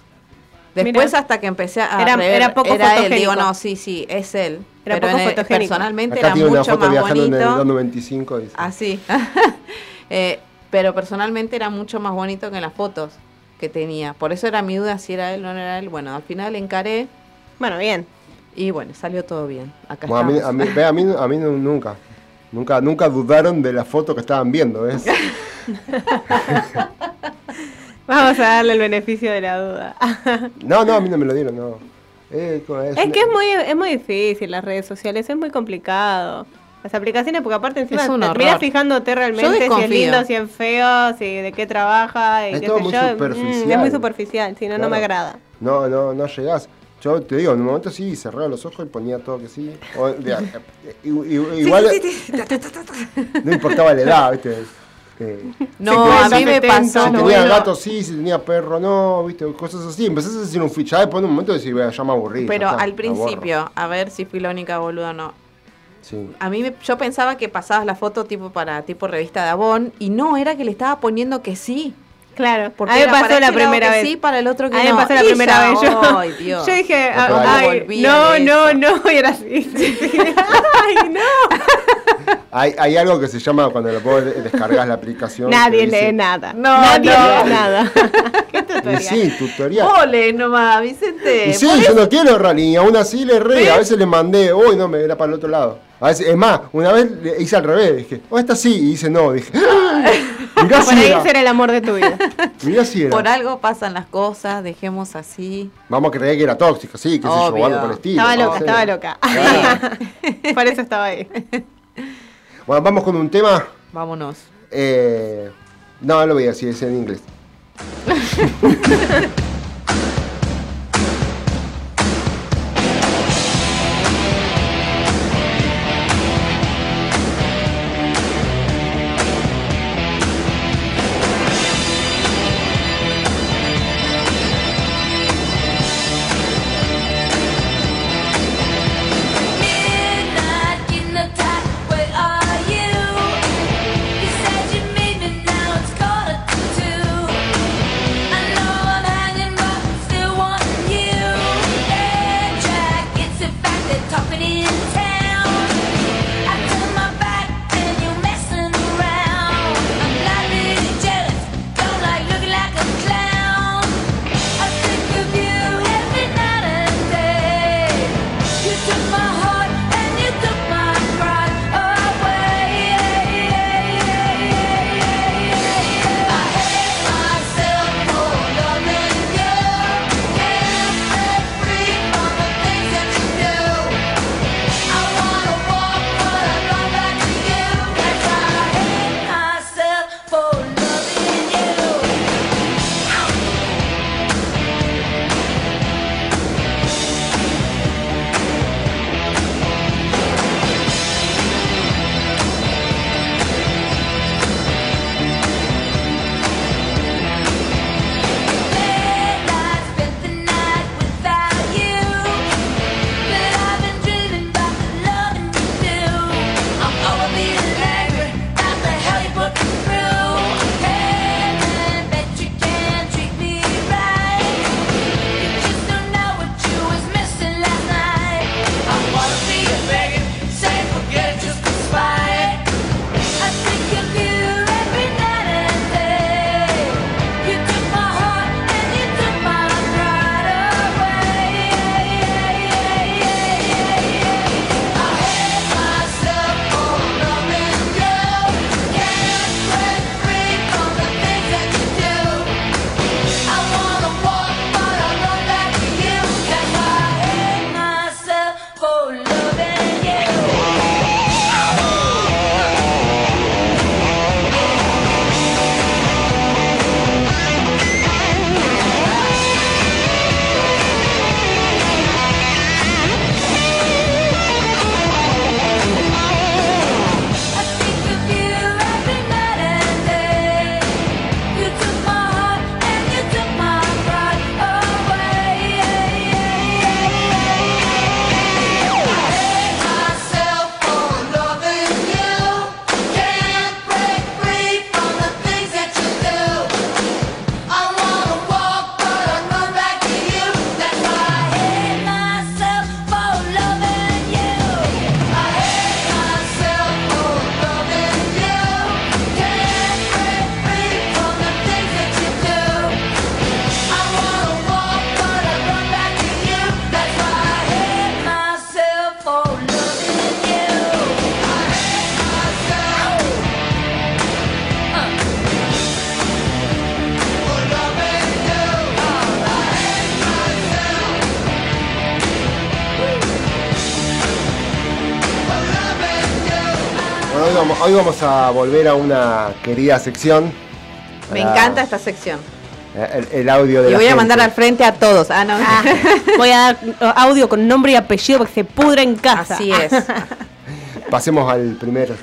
Después Mira. hasta que empecé a Era- rever, era poco él. fotogénico. Digo, no, sí, sí, es él. Era Pero poco en personalmente Acá era tiene una mucho foto más viajando en el bonito. 295. Dice. Así. [laughs] Eh, pero personalmente era mucho más bonito que en las fotos que tenía. Por eso era mi duda si era él o no era él. Bueno, al final encaré bueno, bien. y bueno, salió todo bien. Acá Bueno, a, mí, a, mí, ve, a, mí, a mí no- nunca. Nunca, nunca dudaron de la foto que estaban viendo, ¿ves? [laughs] Vamos a darle el beneficio de la duda. [laughs] No, no, a mí no me lo dieron, no. Eh, Es una- que es muy, es muy difícil las redes sociales, es muy complicado. Las aplicaciones, porque aparte encima Es un te horror. terminás fijándote realmente si es lindo, si es feo, si de qué trabaja y Es qué todo sé muy yo. Mm, superficial. es muy superficial, si no, no me agrada. No, no, no llegás. Yo te digo, en un momento sí, cerraba los ojos y ponía todo que sí. O, de- igual no importaba la edad, ¿viste? Eh, [laughs] No, a mí me 70, pasó. si no, tenía bueno. gato sí, si tenía perro no, ¿viste? Cosas así. Empezás a decir un ficha, después en un momento decís, "Bueno, ya me aburrí. Pero está, al la borro". principio, a ver si fui la única boluda o no. Sí. A mí me- yo pensaba que pasabas la foto tipo para tipo revista de Avon y no, era que le estaba poniendo que sí. Claro, Porque a mí me pasó la este primera vez. sí, para el otro que a mí me no. pasó la Y primera ya, vez. Yo, ay, Dios. yo dije, ah, ay, no, no, no, y era así. sí, [laughs] sí. ay, no. Hay, hay algo que se llama cuando lo de- descargas la aplicación. Nadie dice- lee nada. No, Nadie no. lee nada. [laughs] ¿Qué Y tutorial? sí, tutorial. Ole nomás, Vicente. Y sí, yo no quiero errar, y aún así le erré. A veces le mandé, uy, no, me era para el otro lado. A veces, es más, una vez le hice al revés, dije, oh, esta sí, y dice no, dije, ¡ah! [laughs] mirá Por si ahí era, ser el amor de tu vida. [laughs] mirá si era. Por algo pasan las cosas, dejemos así. Vamos a creer que era tóxica, sí, que se yo, Obvio. algo por el estilo. Estaba loca, estaba loca. Claro. [laughs] Por eso estaba ahí. [laughs] Bueno, vamos con un tema. Vámonos. eh, no, lo voy a decir, es en inglés. Hoy vamos, a volver a una querida sección. Me Para- encanta esta sección. El, el audio de Y la voy a gente. mandar al frente a todos. Ah, no. [laughs] Voy a dar audio con nombre y apellido porque se pudra en casa. Así es. [laughs] Pasemos al primer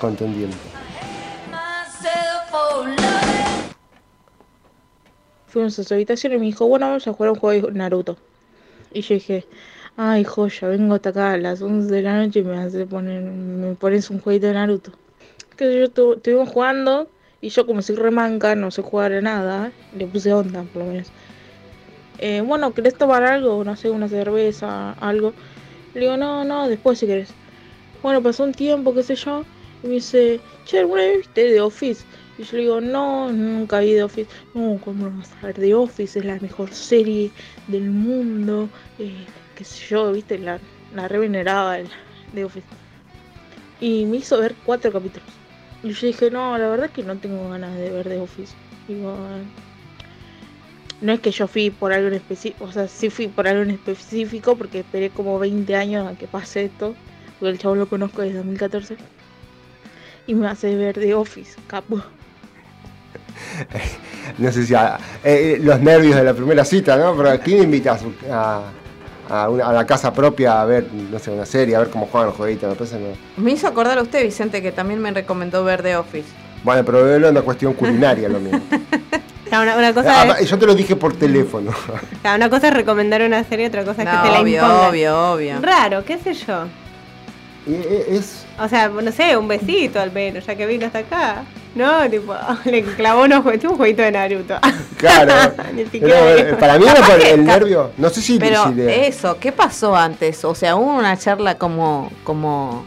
contendiente. Fuimos a su habitación y me dijo, bueno, vamos a jugar un juego de Naruto. Y yo dije, ay, joya, vengo hasta acá a las 11 de la noche y me hace poner, me pones un jueguito de Naruto. Que yo estu- estuvimos jugando y yo como soy remanca, no sé jugar a nada, le puse onda por lo menos. Eh, bueno, ¿querés tomar algo? No sé, una cerveza, algo. Le digo, no, no, después si querés. Bueno, pasó un tiempo, qué sé yo, Y me dice, che, ¿alguna vez viste The Office? Y yo le digo, no, nunca vi The Office. No, ¿cómo no vas a ver The Office? Es la mejor serie del mundo. Eh, qué sé yo, viste, la, la reveneraba The Office. Y me hizo ver cuatro capítulos. Y yo dije, no, la verdad que no tengo ganas de ver The Office. Digo, no es que yo fui por algo en específico, o sea, sí fui por algo en específico porque esperé como 20 años a que pase esto, porque el chavo lo conozco desde 2014. Y me hace ver The Office, capo. [laughs] No sé si a- eh, los nervios de la primera cita, ¿no? Pero ¿a quién invitas a, a, una- a la casa propia a ver, no sé, una serie, a ver cómo juegan los jueguitos? Me parece no. Me hizo acordar a usted, Vicente, que también me recomendó ver The Office. Bueno, pero es una cuestión culinaria lo. [laughs] Claro, Una, una cosa Ah, es, yo te lo dije por teléfono. [laughs] una cosa es recomendar una serie, otra cosa es que te la obvio, impongan. obvio, obvio. Raro, qué sé yo. Es, O sea, no sé, un besito al menos, ya que vino hasta acá. No, tipo, [laughs] le clavó unos jueguitos, un jueguito de Naruto. [laughs] claro. [laughs] Ni siquiera Pero, para mí era por el nervio. No sé si, Pero si le- eso, ¿qué pasó antes? O sea, hubo una charla como. como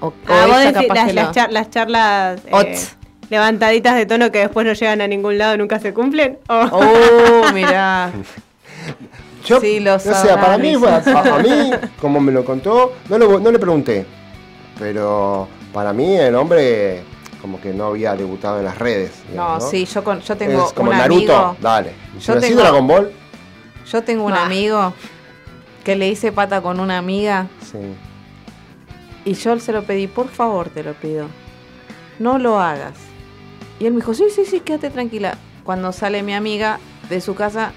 o, o Ah, vos decís las, que las lo- char- las charlas eh, levantaditas de tono que después no llegan a ningún lado, nunca se cumplen. O- Oh, mirá. Yo, Sí, lo o sea, para mí, Luis. bueno, a, a mí, como me lo contó, no, lo- no le pregunté. Pero para mí el hombre como que no había debutado en las redes. No, sí, yo, con, yo tengo Es como un Naruto, amigo. dale. Yo tengo- Dragon Ball, Yo tengo un Ah. amigo que le hice pata con una amiga sí. y yo se lo pedí, por favor te lo pido. No lo hagas. Y él me dijo, sí, sí, sí, quédate tranquila. Cuando sale mi amiga de su casa,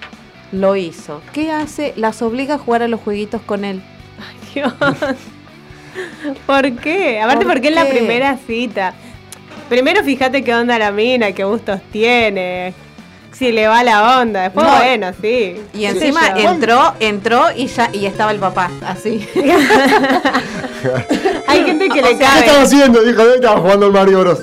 lo hizo. ¿Qué hace? Las obliga a jugar a los jueguitos con él. Dios. [laughs] ¿Por qué? Aparte, ¿Por porque es la primera cita. Primero fíjate qué onda la mina, qué gustos tiene. Si le va la onda. Después, No. bueno, sí. Y encima entró, entró y ya y estaba el papá, así. [laughs] Hay gente que O le sea, ¿Qué estaba haciendo? Dijo, "Eh, estaba jugando al Mario Bros.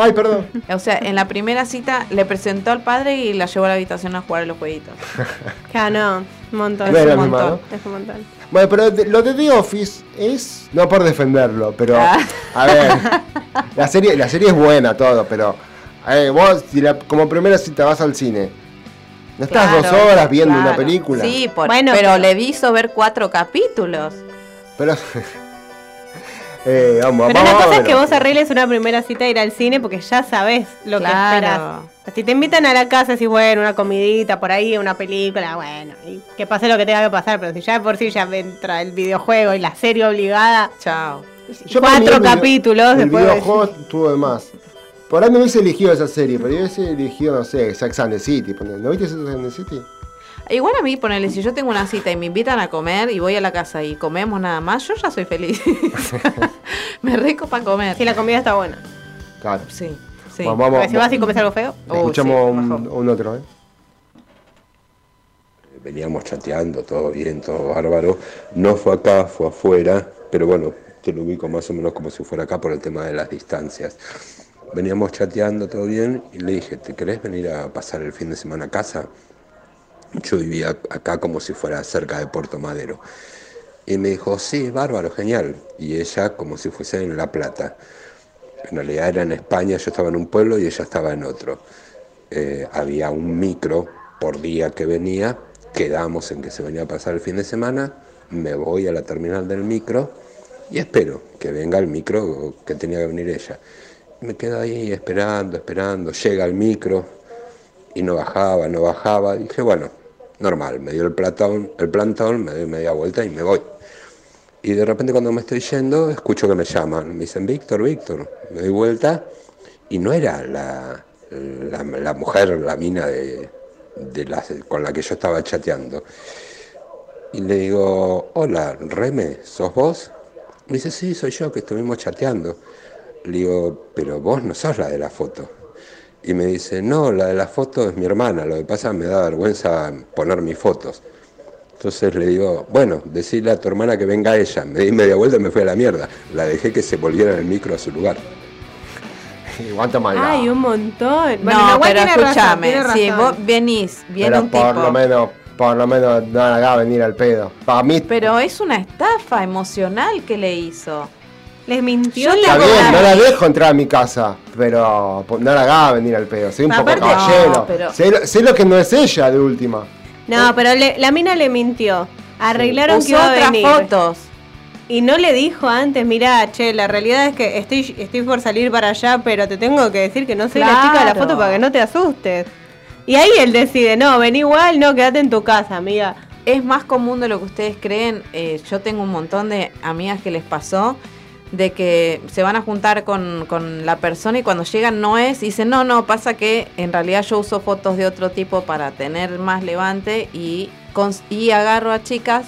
Ay, perdón. [laughs] O sea, en la primera cita le presentó al padre y la llevó a la habitación a jugar a los jueguitos. [laughs] Ya no, un montón. No es un misma, montón. ¿no? Es un montón. Bueno, pero de- lo de The Office es. No por defenderlo, pero. Ah. A ver. [laughs] La serie, la serie es buena, todo, pero. eh, vos, si la- como primera cita vas al cine. No estás Claro, dos horas viendo una claro. película. Sí, por- Bueno, pero, pero- le hizo ver cuatro capítulos. Pero. Eh, vamos, Pero vamos, una cosa vamos, es que vos arregles una primera cita e ir al cine porque ya sabés lo que Claro. esperás. Si te invitan a la casa, decís, bueno, una comidita por ahí, una película, bueno, y que pase lo que tenga que pasar, pero si ya de por sí ya entra el videojuego y la serie obligada, Chao. Yo para mí cuatro el capítulos, El después videojuego estuvo de más. Por ahí no hubiese elegido esa serie, pero yo hubiese elegido, no sé, Sex and the City. ¿No viste Sex and the City? Igual a mí, ponele, si yo tengo una cita y me invitan a comer y voy a la casa y comemos nada más, yo ya soy feliz. [laughs] me rico para comer. si la comida está buena. Claro. Sí, sí. Vamos, vamos, si vas y comes algo feo, Uy, Escuchamos sí, un, un otro, ¿eh? Veníamos chateando, todo bien, todo bárbaro. No fue acá, fue afuera, pero bueno, te lo ubico más o menos como si fuera acá por el tema de las distancias. Veníamos chateando, todo bien, y le dije, ¿te querés venir a pasar el fin de semana a casa? Yo vivía acá como si fuera cerca de Puerto Madero. Y me dijo, sí, bárbaro, genial. Y ella como si fuese en La Plata. En realidad era en España, yo estaba en un pueblo y ella estaba en otro. Eh, había un micro por día que venía, quedamos en que se venía a pasar el fin de semana, me voy a la terminal del micro y espero que venga el micro que tenía que venir ella. Me quedo ahí esperando, esperando, llega el micro y no bajaba, no bajaba. Dije, bueno, normal, me dio el plantón, el plantón, me doy media vuelta y me voy. Y de repente cuando me estoy yendo, escucho que me llaman. Me dicen, Víctor, Víctor. Me doy vuelta y no era la, la, mujer, la mina de, de con la que yo estaba chateando. Y le digo, hola, Reme, ¿sos vos? Me dice, sí, soy yo, que estuvimos chateando. Le digo, pero vos no sos la de la foto. Y me dice, no, la de la foto es mi hermana, lo que pasa me da vergüenza poner mis fotos. Entonces le digo, bueno, decirle a tu hermana que venga ella. Me di media vuelta y me fui a la mierda. La dejé que se volviera en el micro a su lugar. [laughs] Cuánta maldad. Ay, un montón. Bueno, no, pero escúchame, si vos venís, viene Pero un por tipo. lo menos, por lo menos no haga venir al pedo. Para mí, Pero es una estafa emocional que le hizo. Les mintió. Yo hago bien, no la dejo entrar a mi casa, pero po- no la haga venir al pedo. Soy un poco Aparte- caballero. No, pero- sé, lo- sé lo que no es ella de última. No, pero le- la mina le mintió. Arreglaron que iba a otras venir. fotos. Y no le dijo antes, mira, che, la realidad es que estoy, estoy por salir para allá, pero te tengo que decir que no soy la chica de la foto para que no te asustes. Y ahí él decide, no, ven igual, no, quédate en tu casa, amiga. Es más común de lo que ustedes creen. Eh, yo tengo un montón de amigas que les pasó de que se van a juntar con, con la persona y cuando llegan no es, y dicen, no, no, pasa que en realidad yo uso fotos de otro tipo para tener más levante y, y agarro a chicas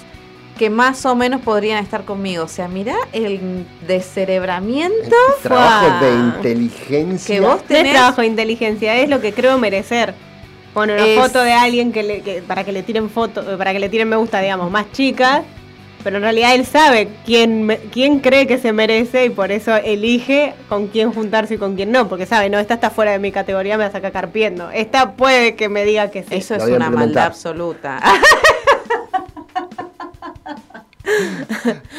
que más o menos podrían estar conmigo. O sea, mirá el descerebramiento El trabajo de inteligencia. que vos No es tenés. trabajo de inteligencia, es lo que creo merecer. Pone una Es- foto de alguien que, le- que- para que le tiren foto, para que le tiren me gusta, digamos, más chicas. Pero en realidad él sabe quién, me- quién cree que se merece y por eso elige con quién juntarse y con quién no. Porque sabe, no, esta está fuera de mi categoría, me va a sacar carpiendo. Esta puede que me diga que sí. Eso es una maldad absoluta. [laughs]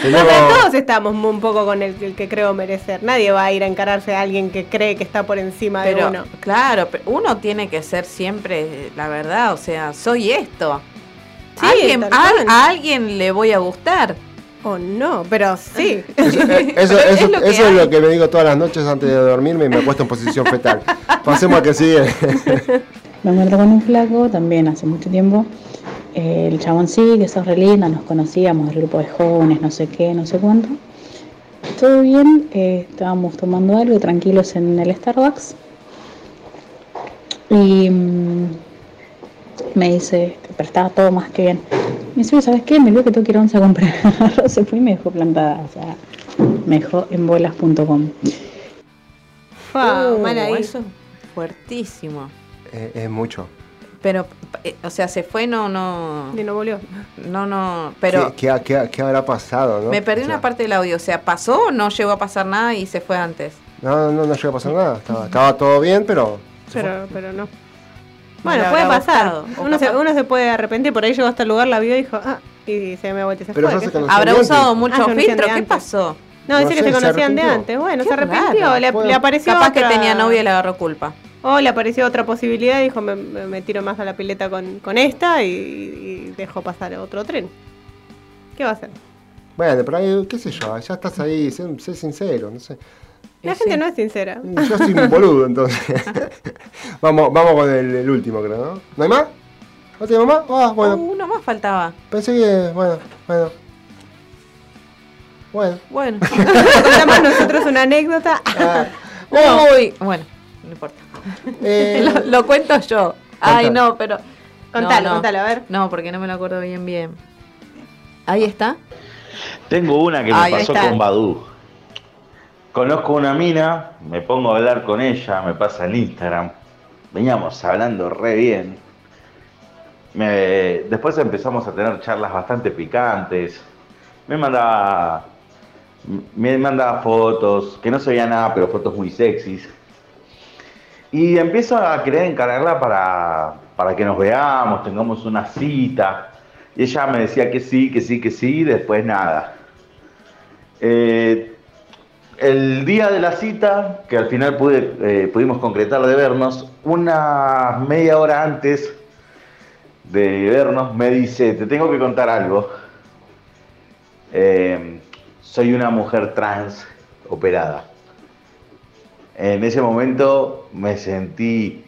Todos estamos un poco con el, el que creo merecer. Nadie va a ir a encararse a alguien que cree que está por encima de uno. claro, pero uno tiene que ser siempre la verdad, o sea, soy esto. Sí, alguien, a, a alguien le voy a gustar. O no, pero sí. [laughs] Eso, eh, [laughs] eso, Es lo que eso es hay. lo que me digo todas las noches antes de dormirme y me acuesto en posición fetal. [laughs] Pasemos al que sigue. Me encuentro con un flaco también hace mucho tiempo. Eh, el chabón sí, que sos re linda, nos conocíamos, el grupo de jóvenes, no sé qué, no sé cuánto. Todo bien, eh, estábamos tomando algo tranquilos en el Starbucks. Y mm, me dice, pero estaba todo más que bien. Me dice, ¿sabes qué? Me olvidé que tengo que ir a once a comprar. [laughs] Se fue y me dejó plantada. O sea, me dejó en bolas.com. Fua, Uh. Eso es fuertísimo. Eh, es mucho. Pero, eh, o sea, se fue, no, no, Y no volvió. no, no, pero ¿Qué, qué, qué- qué habrá pasado? ¿no? me perdí O sea, una parte del audio. O sea, ¿pasó o no llegó a pasar nada y se fue antes? No, no, no llegó a pasar nada. Estaba, estaba todo bien, pero. fue. Pero, pero no. Bueno, puede pasar. Uno se, uno se puede arrepentir. Por ahí llegó hasta el lugar, la vio y dijo, ah, y se me se Pero fue. ¿Habrá usado mucho Ah, filtro? ¿Qué pasó? No, dice No que sé, se se conocían de antes. Bueno, Qué se arrepintió. raro. Le, apareció Capaz otra- que tenía novia y le agarró culpa. O le apareció otra posibilidad y dijo, me, me- me tiro más a la pileta con, con esta y, y dejó pasar otro tren. ¿Qué va a hacer? Bueno, pero ahí, qué sé yo, ya estás ahí, sé, sé sincero, no sé. La gente sí. no es sincera. Yo soy un boludo, entonces. [laughs] vamos, vamos con el, el último, creo, ¿no? ¿No hay más? ¿No tengo más? Ah, bueno. Oh, uno más faltaba. Pensé que, bueno, bueno. Bueno. Bueno. [laughs] Contamos nosotros una anécdota. Ah, no, Uy, [laughs] bueno, no importa. eh, lo, lo cuento yo. Ay, no, pero. Contalo, no, no. contalo, a ver. No, porque no me lo acuerdo bien, bien. Ahí está. Tengo una que me Ahí pasó está. con Badu. Conozco una mina, me pongo a hablar con ella, me pasa en Instagram. Veníamos hablando re bien. Después empezamos a tener charlas bastante picantes. Me mandaba, me mandaba fotos, que no se veía nada, pero fotos muy sexys. Y empiezo a querer encargarla para, para que nos veamos, tengamos una cita. Y ella me decía que sí, que sí, que sí, y después nada. Eh, el día de la cita, que al final eh, pudimos concretar de vernos, una media hora antes de vernos me dice, te tengo que contar algo. Eh, soy una mujer trans operada. En ese momento me sentí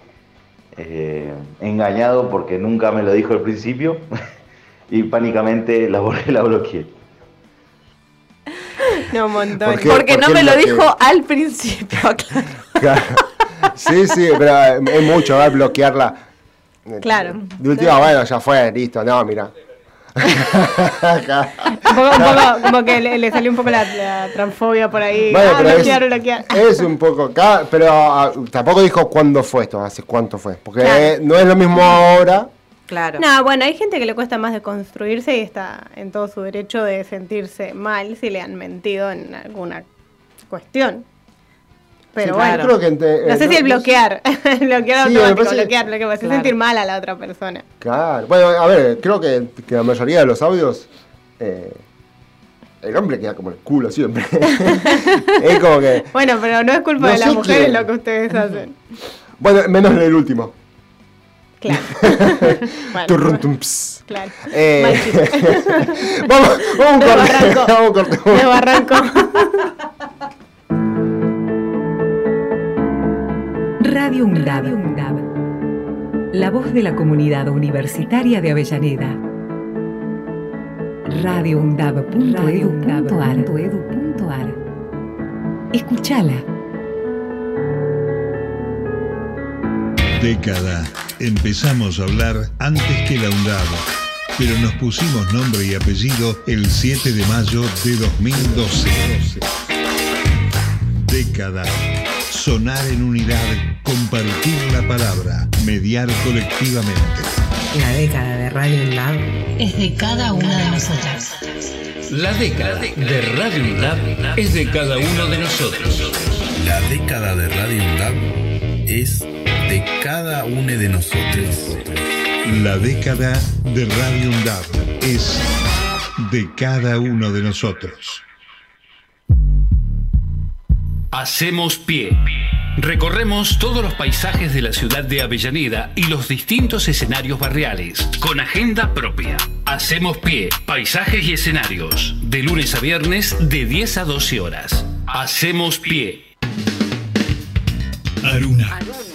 eh, engañado porque nunca me lo dijo al principio [laughs] y pánicamente la, [laughs] la bloqueé. No, [laughs] un montón. ¿Por qué? Porque no me lo dijo al principio, [laughs] claro. Sí, sí, pero es mucho, va a bloquearla. Claro. De última, bueno, ya fue, listo, no, mira. Un poco, un poco [laughs] como que le, le salió un poco la, la transfobia por ahí. Bueno, ah, pero bloquear, es, bloquear. es un poco acá, pero ah, tampoco dijo cuándo fue esto, hace cuánto fue. Porque Claro. eh, no es lo mismo ahora. Claro. No, bueno, hay gente que le cuesta más de construirse y está en todo su derecho de sentirse mal si le han mentido en alguna cuestión. Pero Sí, bueno, creo que ente- no eh, sé si el bloquear, [laughs] el bloquear Sí, automático, parece- bloquear, bloquear, hace Claro. sentir mal a la otra persona. Claro. Bueno, a ver, creo que, que la mayoría de los audios eh, el hombre queda como el culo siempre. [laughs] es como que. Bueno, pero no es culpa No de las mujeres quién. lo que ustedes hacen. Bueno, menos en el último. Claro. [laughs] Bueno, Turrum, tum, ps. claro. Eh, [laughs] vamos, vamos a un Me corte. barranco. [laughs] Vamos corte. Me barranco. Radio UNDAB. La voz de la comunidad universitaria de Avellaneda. radioundab.edu.ar Escúchala. Década. Empezamos a hablar antes que la UNDAB, pero nos pusimos nombre y apellido el 7 de mayo de 2012. Década. Sonar en unidad, compartir la palabra, mediar colectivamente. La década de Radio UNDAB Es de cada una de nosotras. La década de Radio UNDAB es de cada uno de nosotros. La década de Radio UNDAB es de cada uno de nosotros. La década de Radio UNDAB es de cada uno de nosotros. Hacemos pie. Recorremos todos los paisajes de la ciudad de Avellaneda y los distintos escenarios barriales, con agenda propia. Hacemos pie, paisajes y escenarios, de lunes a viernes de 10 a 12 horas. Hacemos pie. Aruna,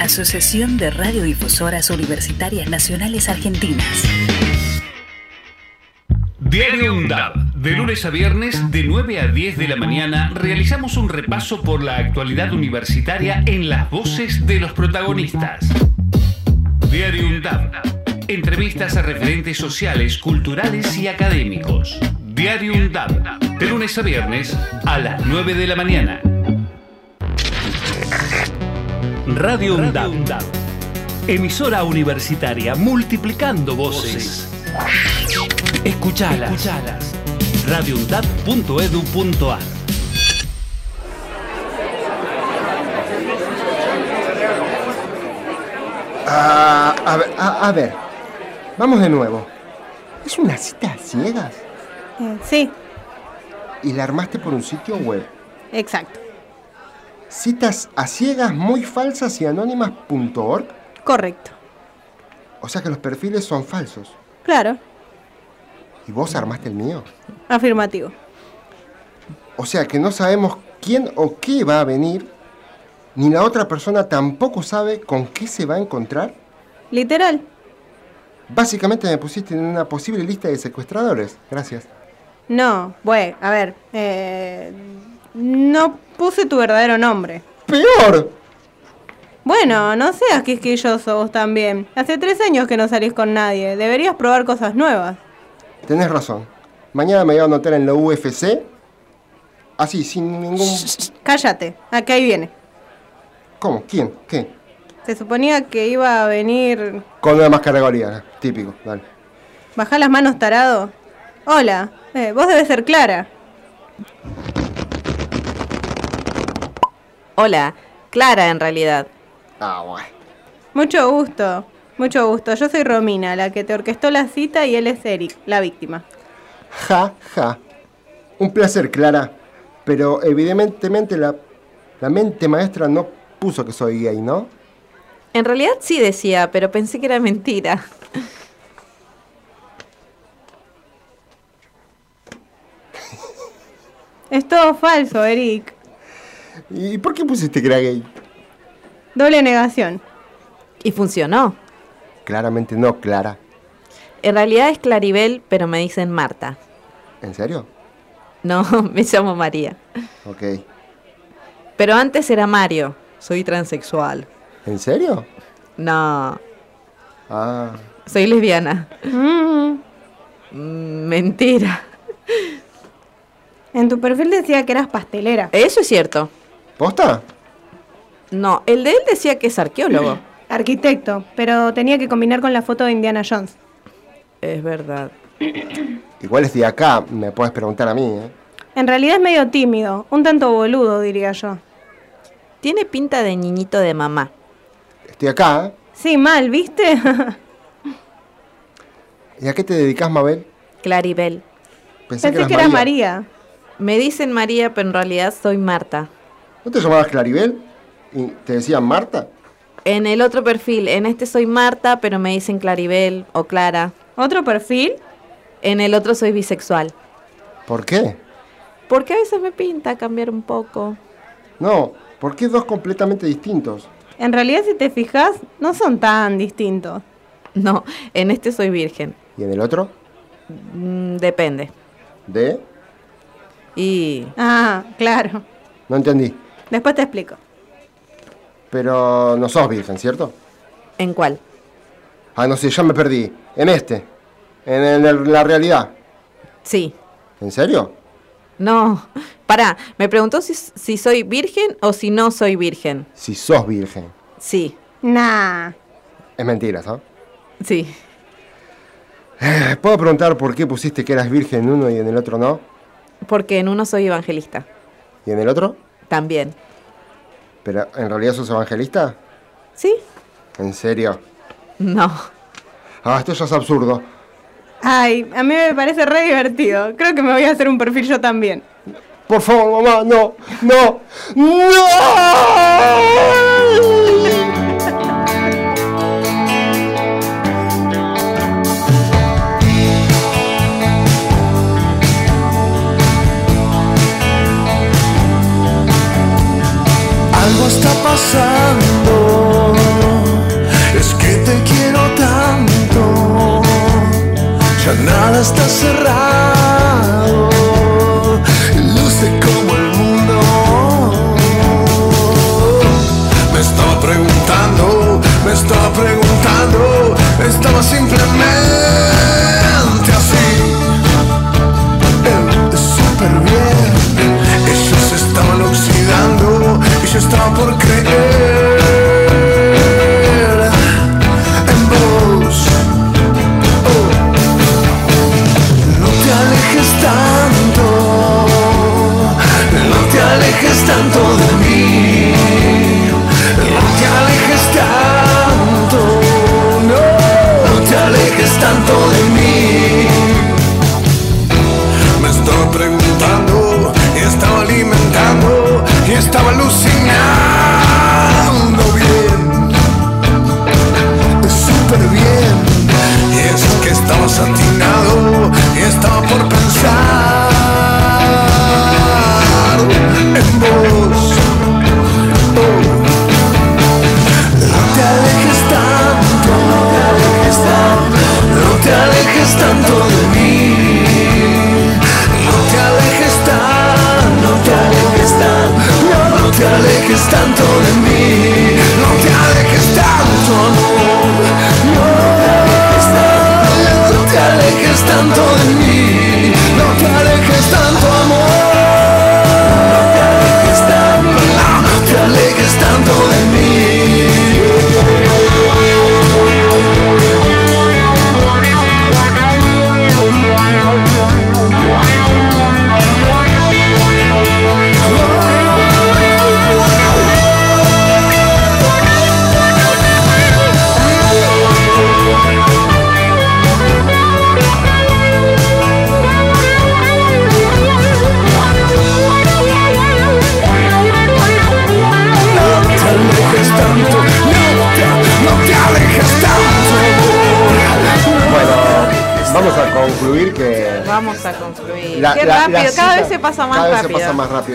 Asociación de Radiodifusoras Universitarias Nacionales Argentinas. Diario UNDAB. De lunes a viernes, de 9 a 10 de la mañana, realizamos un repaso por la actualidad universitaria en las voces de los protagonistas. Diario UNDAB. Entrevistas a referentes sociales, culturales y académicos. Diario UNDAB. De lunes a viernes, a las 9 de la mañana. Radio UNDAB. Emisora universitaria multiplicando voces. Escuchalas. Escuchalas. radioundab.edu.ar Ah, a, ver, a- a ver, vamos de nuevo. ¿Es una cita a ciegas? Eh, sí, ¿Y la armaste por un sitio web? exacto. Citas a ciegas muy falsas y anónimas.org. Correcto. O sea que los perfiles son falsos. Claro, ¿Y vos armaste el mío? afirmativo. O sea que no sabemos quién o qué va a venir, ni la otra persona tampoco sabe con qué se va a encontrar. Literal. Básicamente me pusiste en una posible lista de secuestradores. Gracias. No, bueno, a ver. eh, no puse tu verdadero nombre. ¡Peor! Bueno, no seas quisquilloso vos también. Hace tres años que no salís con nadie. Deberías probar cosas nuevas. Tenés razón. Mañana me voy a anotar en la UFC. Así, sin ningún... Cállate, acá ahí viene. ¿Cómo? ¿Quién? ¿Qué? Se suponía que iba a venir. Con una máscara goriana. Típico, dale. Bajá las manos, tarado. Hola, eh, vos debes ser Clara. Hola, Clara en realidad. Ah, bueno. Mucho gusto, mucho gusto. Yo soy Romina, la que te orquestó la cita, y él es Eric, la víctima. Ja, ja. Un placer, Clara. Pero evidentemente la, la mente maestra no puso que soy gay, ¿no? En realidad sí decía, pero pensé que era mentira. Es todo falso, Eric. ¿Y por qué pusiste que era gay? Doble negación. Y funcionó. Claramente no, Clara. En realidad es Claribel, pero me dicen Marta. ¿En serio? No, [laughs] me llamo María. Ok. Pero antes era Mario. Soy transexual. ¿En serio? No, Ah. soy lesbiana. Mm, Mm, Mentira. En tu perfil decía que eras pastelera. Eso es cierto. ¿Posta? No, el de él decía que es arqueólogo. [clears throat] Arquitecto, pero tenía que combinar con la foto de Indiana Jones. es verdad. [clears throat] Igual estoy acá, me puedes preguntar a mí, ¿eh? En realidad es medio tímido, un tanto boludo, diría yo. Tiene pinta de niñito de mamá. Estoy acá, ¿eh? Sí, mal, ¿viste? [laughs] ¿Y a qué te dedicas, Mabel? Claribel. Pensé, Pensé que era María. Me dicen María, pero en realidad soy Marta. ¿No te llamabas Claribel? ¿Y te decían Marta? En el otro perfil, en este soy Marta, pero me dicen Claribel o Clara. ¿Otro perfil? En el otro soy bisexual. ¿Por qué? Porque a veces me pinta cambiar un poco. No, ¿por qué dos completamente distintos? En realidad, si te fijas, no son tan distintos. No, en este soy virgen. ¿Y en el otro? Mm, depende. ¿De? Y Ah, claro. No entendí. Después te explico. Pero no sos virgen, ¿cierto? ¿en cuál? Ah, no sé, ya me perdí. En este. En, el- en la realidad. Sí. ¿En serio? No. Pará, me preguntó si, si soy virgen o si no soy virgen. Si sos virgen. Sí, Nah. Es mentira, ¿sabes? sí. Eh, ¿Puedo preguntar por qué pusiste que eras virgen en uno y en el otro no? Porque en uno soy evangelista. ¿Y en el otro? También. ¿Pero en realidad sos evangelista? ¿Sí? ¿En serio? No. Ah, esto ya es absurdo. Ay, a mí me parece re divertido. Creo que me voy a hacer un perfil yo también. Por favor, mamá, no, no, no. Pasando, es que te quiero tanto, ya nada está cerrado, luce como el mundo. Me estaba preguntando, me estaba preguntando, estaba simplemente tanto de mí, no te alejes tanto, no, no te alejes tanto de mí. Me estaba preguntando y estaba alimentando y estaba alucinando 当作。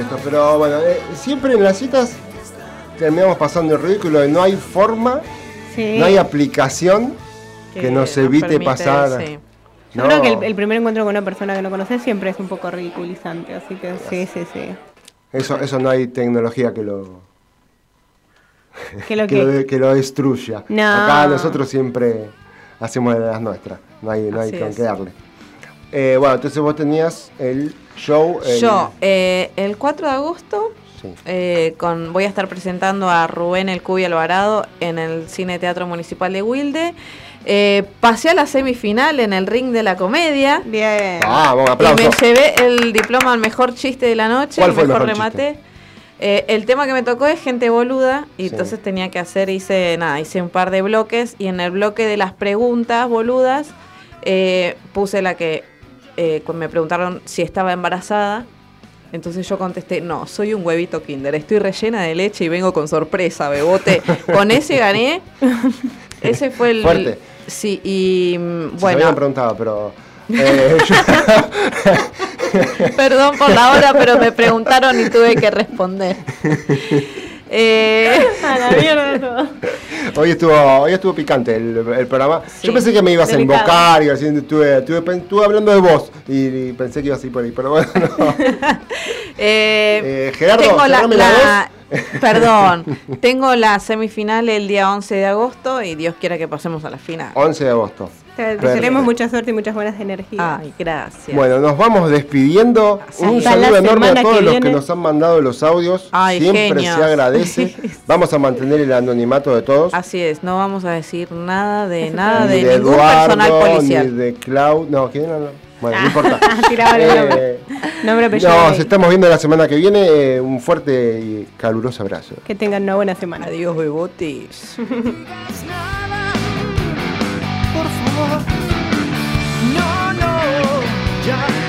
Esto, pero bueno, eh, siempre en las citas terminamos pasando el ridículo no hay forma, Sí. no hay aplicación que, Que nos evite permite, pasar. sí. Yo No. creo que el, el primer encuentro con una persona que no conoces siempre es un poco ridiculizante, así que sí, sí, sí. Eso, eso no hay tecnología que lo, Que lo [laughs] que, lo, que lo destruya. No. Acá nosotros siempre hacemos de las nuestras, no hay, no hay con qué darle. Eh, bueno, entonces vos tenías el show. el- Yo, eh, el 4 de agosto, Sí. eh, con, voy a estar presentando a Rubén El Cubi Alvarado en el Cine Teatro Municipal de Wilde. Eh, pasé a la semifinal en el ring de la comedia. Bien. Vamos, Y aplauso. me llevé el diploma al mejor chiste de la noche, ¿Cuál el fue el mejor mejor remate. Eh, el tema que me tocó es gente boluda y entonces tenía que hacer, hice nada, hice un par de bloques y en el bloque de las preguntas boludas eh, puse la que eh, me preguntaron si estaba embarazada. Entonces yo contesté, no, soy un huevito kinder, estoy rellena de leche y vengo con sorpresa, bebote. [laughs] con ese gané. [laughs] ese fue el... Fuerte. Sí, y mm, Si se bueno, habían preguntado, pero. eh, [laughs] yo- Perdón por la hora, pero me preguntaron y tuve que responder. Eh, [laughs] A la mierda todo. hoy, estuvo, hoy estuvo picante el, el programa. Sí. Yo pensé que me ibas a invocar y así, estuve, estuve, estuve hablando de vos y, y pensé que ibas a ir por ahí, pero bueno. no. [laughs] eh, Eh, Gerardo, tengo la la- [laughs] perdón, tengo la semifinal el día 11 de agosto y Dios quiera que pasemos a la final. 11 de agosto. Te desearemos mucha suerte y muchas buenas energías. Ay, gracias. Bueno, nos vamos despidiendo. Un Hasta saludo enorme a todos que los que nos han mandado los audios. Ay, Siempre genios. se agradece. [laughs] Vamos a mantener el anonimato de todos. Así es, no vamos a decir nada de [laughs] nada ni de, de ningún Eduardo, personal ni policial. de Clau. No, ¿quién era? [laughs] No importa. Ah, eh, nos estamos viendo la semana que viene. Eh, un fuerte y caluroso abrazo. Que tengan una buena semana. Adiós, bebotes. [laughs] Por favor. No, no.